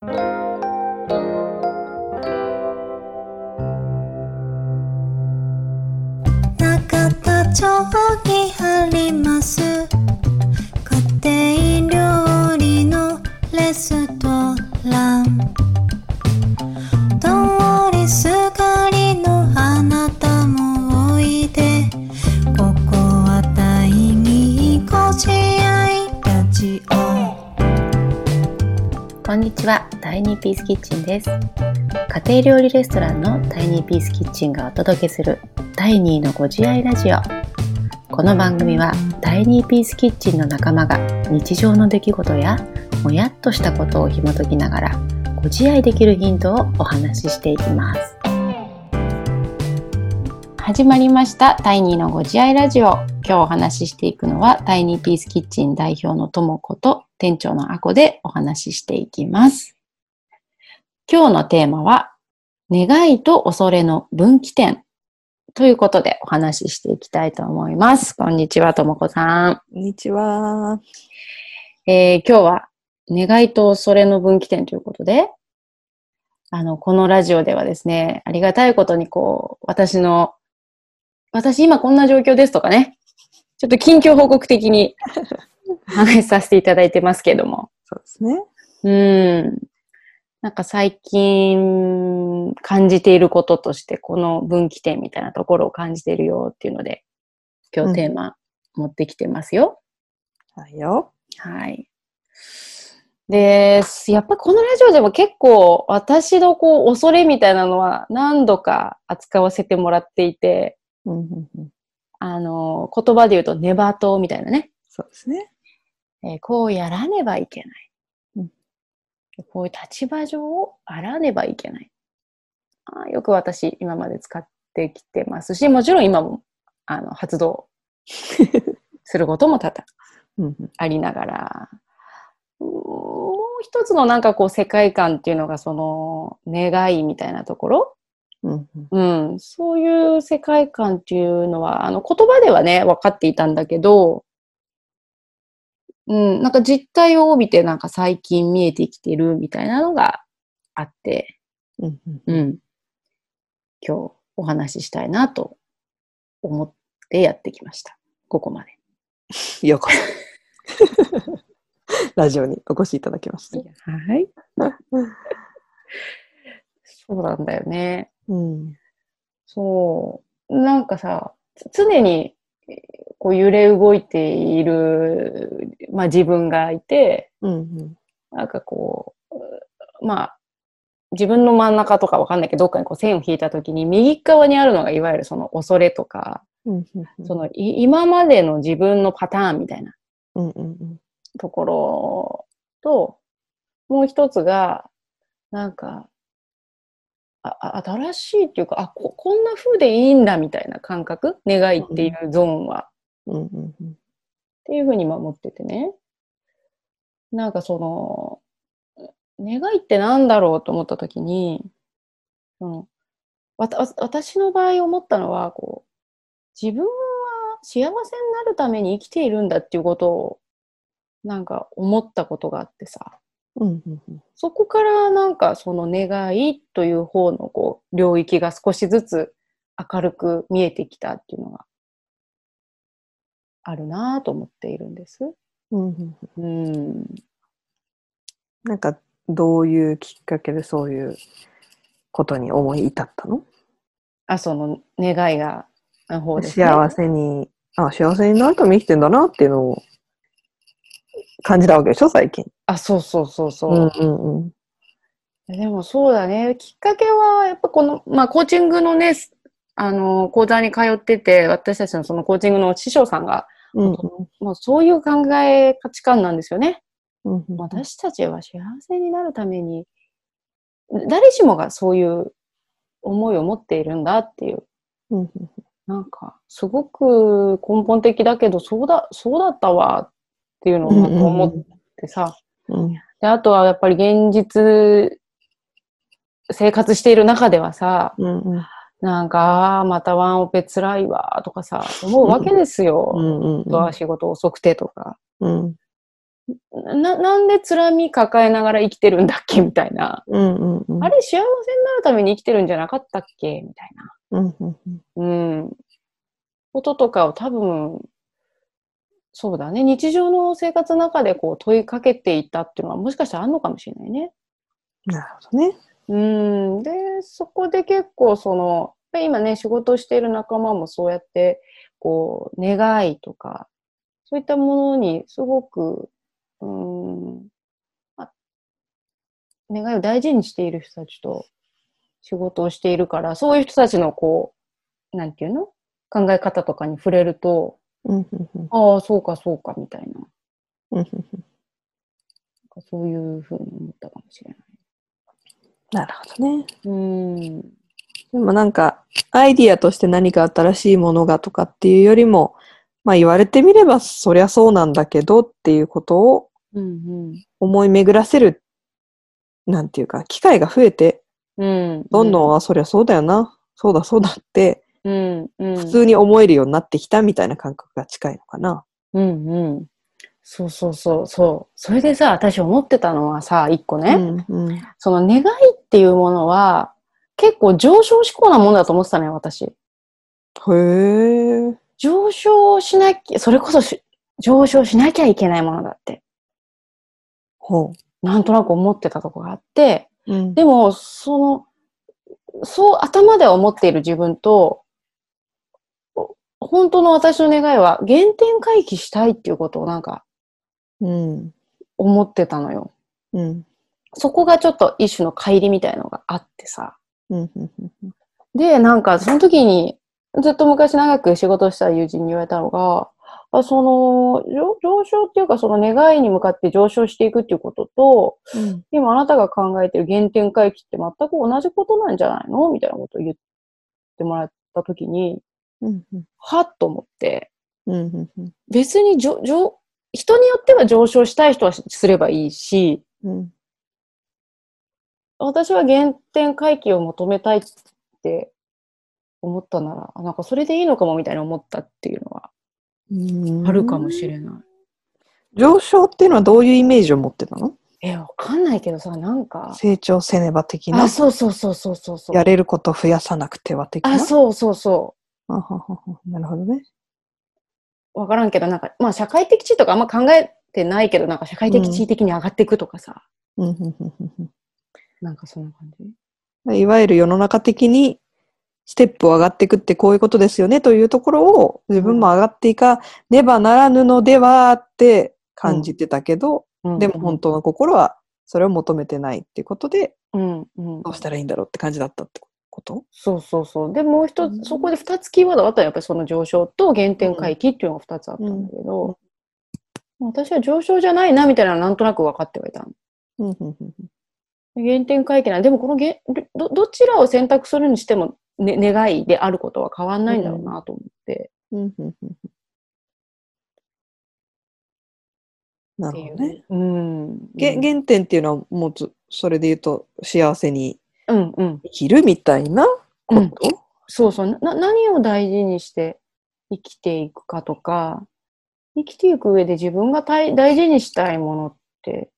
中田町にありますんにちは、タイニーピースキッチンです。家庭料理レストランのタイニーピースキッチンがお届けする第2のご自愛ラジオ。この番組はタイニーピースキッチンの仲間が日常の出来事やもやっとしたことを紐解きながらご自愛できるヒントをお話ししていきます。始まりましたタイニーのご自愛ラジオ。今日お話ししていくのはタイニーピースキッチン代表のともこと店長のあこでお話ししていきます。今日のテーマは願いと恐れの分岐点ということでお話ししていきたいと思います。こんにちは、ともこさん。こんにちは。えー今日は願いと恐れの分岐点ということで、あの、このラジオではですね、ありがたいことにこう、私の、私今こんな状況ですとかね、ちょっと近況報告的にお 話しさせていただいてますけども、そうですね。うん。なんか最近感じていることとして、この分岐点みたいなところを感じているよっていうので、今日テーマ持ってきてますよ。はいよ。はい。で、やっぱりこのラジオでも結構私のこう恐れみたいなのは何度か扱わせてもらっていて、うんうんうん、あの、言葉で言うとネバトみたいなね。そうですね。えーこうやらねばいけない。うんこういう立場上をあらねばいけない。あーよく私今まで使ってきてますし、もちろん今もあの発動することも多々ありながら、もう一つのなんかこう世界観っていうのがその願いみたいなところ、うんそういう世界観っていうのは、あの言葉ではね、分かっていたんだけど、うん、なんか実態を帯びてなんか最近見えてきてるみたいなのがあって、うん、今日お話ししたいなと思ってやってきました。ここまで。ようこそ。ラジオにお越しいただきました。はい。そうなんだよね。うん。そう。なんかさ、つ常にえーこう揺れ動いている、まあ自分がいて、うんうんなんかこう、まあ、自分の真ん中とかわかんないけど、どっかにこう線を引いたときに、右側にあるのがいわゆるその恐れとか、うんうんそのい今までの自分のパターンみたいなうんうんうんところと、もう一つが、なんか、ああ新しいっていうか、あこ、こんな風でいいんだみたいな感覚、願いっていうゾーンは、うんうん。うんっていうふうに守っててね。なんかその、願いってなんだろうと思ったときに、そのわたわ私の場合思ったのは、こう、自分は幸せになるために生きているんだっていうことを、なんか思ったことがあってさ、うんうんうんそこからなんかその願いという方のこう領域が少しずつ明るく見えてきたっていうのがあるなぁと思っているんです。うんうんうん。なんか、どういうきっかけでそういうことに思い至ったの？あ、その願いが、の方ですね。幸せに、あ、幸せになるために生きてんだなっていうのを感じたわけでしょ、最近。あ、そうそうそうそう。うんうんうんでもそうだね。きっかけは、やっぱこの、まあ、コーチングのね、あの、講座に通ってて、私たちのそのコーチングの師匠さんが、うんもうそういう考え、価値観なんですよね。うんうん私たちは幸せになるために、誰しもがそういう思いを持っているんだっていう、うんうんなんか、すごく根本的だけど、そうだ、そうだったわっていうのを思ってさ、うんで、あとはやっぱり現実、生活している中ではさ、うんうんなんか、またワンオペ辛いわとかさ、思うわけですよ。うんうんとは仕事遅くてとか。うんな、なんで辛み抱えながら生きてるんだっけみたいな。うんうんうん。あれ幸せになるために生きてるんじゃなかったっけみたいな。うんうんうん。うん。こととかを多分、そうだね。日常の生活の中でこう問いかけていたっていうのはもしかしたらあるのかもしれないね。なるほどね。うん。で、そこで結構その、で今ね、仕事をしている仲間もそうやって、こう、願いとか、そういったものにすごく、うん、あ願いを大事にしている人たちと仕事をしているから、そういう人たちのこう、なんていうの？考え方とかに触れると、うんうんうん。ああ、そうかそうか、みたいな。うんうんうんなんかそういうふうに思ったかもしれない。なるほどね。うん。でもなんか、アイディアとして何か新しいものがとかっていうよりも、まあ言われてみればそりゃそうなんだけどっていうことをうん思い巡らせる、なんていうか、機会が増えて、うん。うん。どんどん、あ、そりゃそうだよな、そうだそうだって、うん。うん。普通に思えるようになってきたみたいな感覚が近いのかな。うんうん。そうそうそう、そう。それでさ、私思ってたのはさ、一個ね、うんうん。その願いっていうものは、結構上昇志向なものだと思ってたのよ、私。へえ。上昇しなきゃ、それこそし上昇しなきゃいけないものだって、ほなんとなく思ってたとこがあって、う。うん。でも、その、そう頭では思っている自分と、お本当の私の願いは原点回帰したいっていうことをなんかうん。思ってたのよ。うん。そこがちょっと一種の乖離みたいなのがあってさ。うん。うん。うんで、なんかその時にずっと昔長く仕事をした友人に言われたのが、あその上上昇っていうかその願いに向かって上昇していくっていうことと、うん。今あなたが考えてる原点回帰って全く同じことなんじゃないのみたいなことを言ってもらった時に、うん。うん。はっと思って、うん。うん。別に人によっては上昇したい人はすればいいし、うん。私は原点回帰を求めたいって思ったなら、あなんかそれでいいのかもみたいな思ったっていうのはうん。あるかもしれない。上昇っていうのはどういうイメージを持ってたの？え、わかんないけどさ、なんか、成長せねば的な？あ、。そうそうそうそうそうそう。やれることを増やさなくては的な？あ、そうそうそあはははなるほどね。う。わからんけど、なんか、まあ社会的地位とかあんま考えてないけど、なんか社会的地位的に上がっていくとかさ、うんうんうんうんうんなんかそんな感じ？いわゆる世の中的にステップを上がっていくってこういうことですよねというところを自分も上がっていかねばならぬのではって感じてたけど、うんでも本当の心はそれを求めてないっていうことでうん、うん。どうしたらいいんだろうって感じだったってこと？そうそうそう。で、もう一うんつ、そこで二つキーワードがあったら、やっぱりその上昇と原点回帰っていうのが二つあったんだけど、私は上昇じゃないな、みたいなのはなんとなく分かってはいたの。うんうんうん原点回帰なんでもこのげどどちらを選択するにしても、ね、願いであることは変わんないんだろうなと思って。うんうんうんうんなるほどね。うん。げ原点っていうのはもうずそれで言うと幸せにうんうん。生きるみたいなこと、そうそう。な、何を大事にして生きていくかとか、生きていく上で自分が大大事にしたいものって、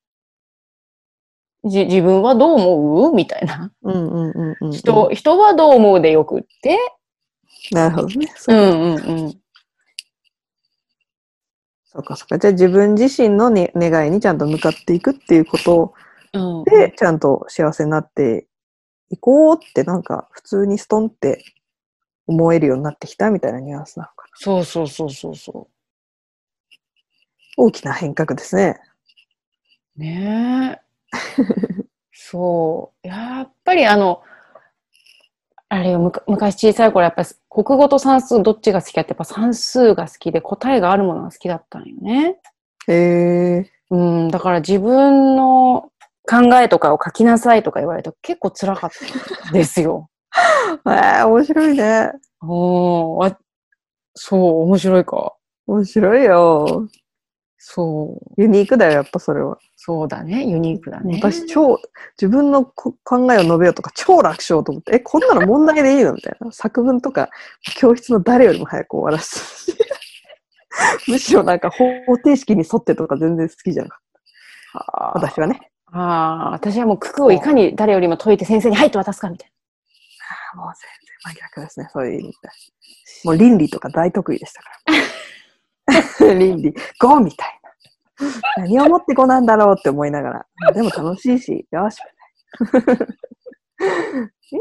じ、自分はどう思う？みたいな。うんうんうんうんうん人、人はどう思うでよくって。なるほどね。うそうんうんうん。そうかそうか。じゃあ自分自身の、ね、願いにちゃんと向かっていくっていうことうん、で、ちゃんと幸せになっていこうってなんか普通にストンって思えるようになってきたみたいなニュアンスなのかな。そうそうそうそうそ大きな変革ですね。う。ねえ。そう。やっぱりあの、あれよ、昔小さい頃やっぱり国語と算数どっちが好きかってやっぱ算数が好きで答えがあるものが好きだったんよね。へえ。うん、だから自分の考えとかを書きなさいとか言われると結構辛かったんですよ。えー、面白いね。おーあそう、面白いか。面白いよ。そう、ユニークだよ、やっぱそれは。そうだね。ユニークだね。私、超、自分のこ考えを述べようとか超楽勝と思って、え、こんなの問題でいいのみたいな。作文とか、教室の誰よりも早く終わらせて。むしろなんか方程式に沿ってとか全然好きじゃなかった。私はね。ああ、私はもう九九をいかに誰よりも解いて先生に「はい」と渡すかみたいもう全然真逆ですね、そういう意味で。もう倫理とか大得意でしたから。倫理、5みたいな。何をもって5なんだろうって思いながら。でも楽しいし、よし、みたい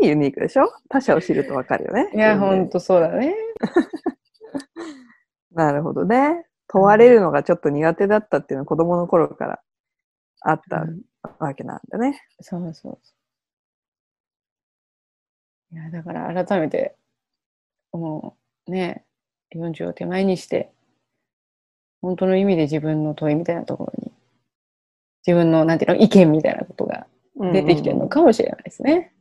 な。ユニークでしょ？他者を知るとわかるよね。な。いや、ほんとそうだね。なるほどね。問われるのがちょっと苦手だったっていうのは子供の頃からあったうんわけなんだね。そうそうそう。いや、だから改めて、もうね、40を手前にして、本当の意味で自分の問いみたいなところに、自分の、なんていうの、意見みたいなことが出てきてるのかもしれないですね。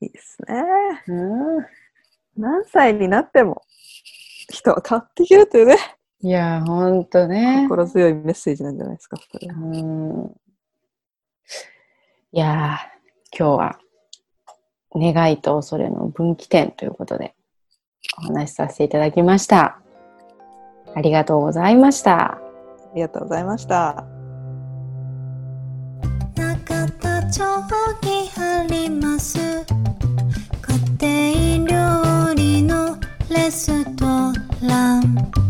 いいですね。うん。何歳になっても人は変わっていけるというね、いや、ほんとね。心強いメッセージなんじゃないですか、それはうん。いやー、今日は、願いと恐れの分岐点ということで、お話しさせていただきました。ありがとうございました。ありがとうございました。中田町にあります家庭料理のレストラン